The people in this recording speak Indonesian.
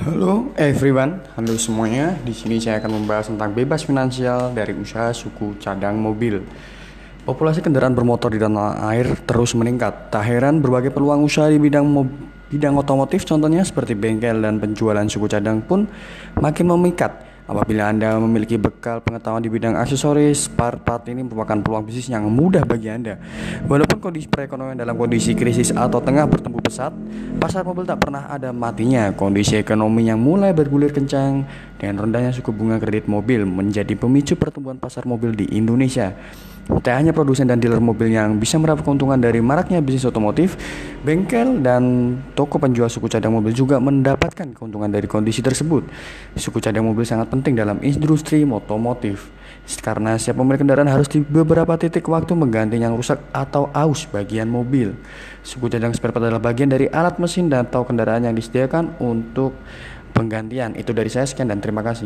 Halo everyone, halo semuanya. Di sini saya akan membahas tentang bebas finansial dari usaha suku cadang mobil. Populasi kendaraan bermotor di tanah air terus meningkat. Tak heran berbagai peluang usaha di bidang bidang otomotif contohnya seperti bengkel dan penjualan suku cadang pun makin memikat. Apabila Anda memiliki bekal pengetahuan di bidang aksesoris, part-part ini merupakan peluang bisnis yang mudah bagi Anda. Walaupun kondisi perekonomian dalam kondisi krisis atau tengah bertumbuh pesat, pasar mobil tak pernah ada matinya. Kondisi ekonomi yang mulai bergulir kencang dan rendahnya suku bunga kredit mobil menjadi pemicu pertumbuhan pasar mobil di Indonesia. Tak hanya produsen dan dealer mobil yang bisa meraup keuntungan dari maraknya bisnis otomotif, bengkel dan toko penjual suku cadang mobil juga mendapatkan keuntungan dari kondisi tersebut. Suku cadang mobil sangat penting dalam industri otomotif karena setiap pemilik kendaraan harus di beberapa titik waktu mengganti yang rusak atau aus bagian mobil. Suku cadang spare part adalah bagian dari alat mesin dan atau kendaraan yang disediakan untuk penggantian. Itu dari saya sekian dan terima kasih.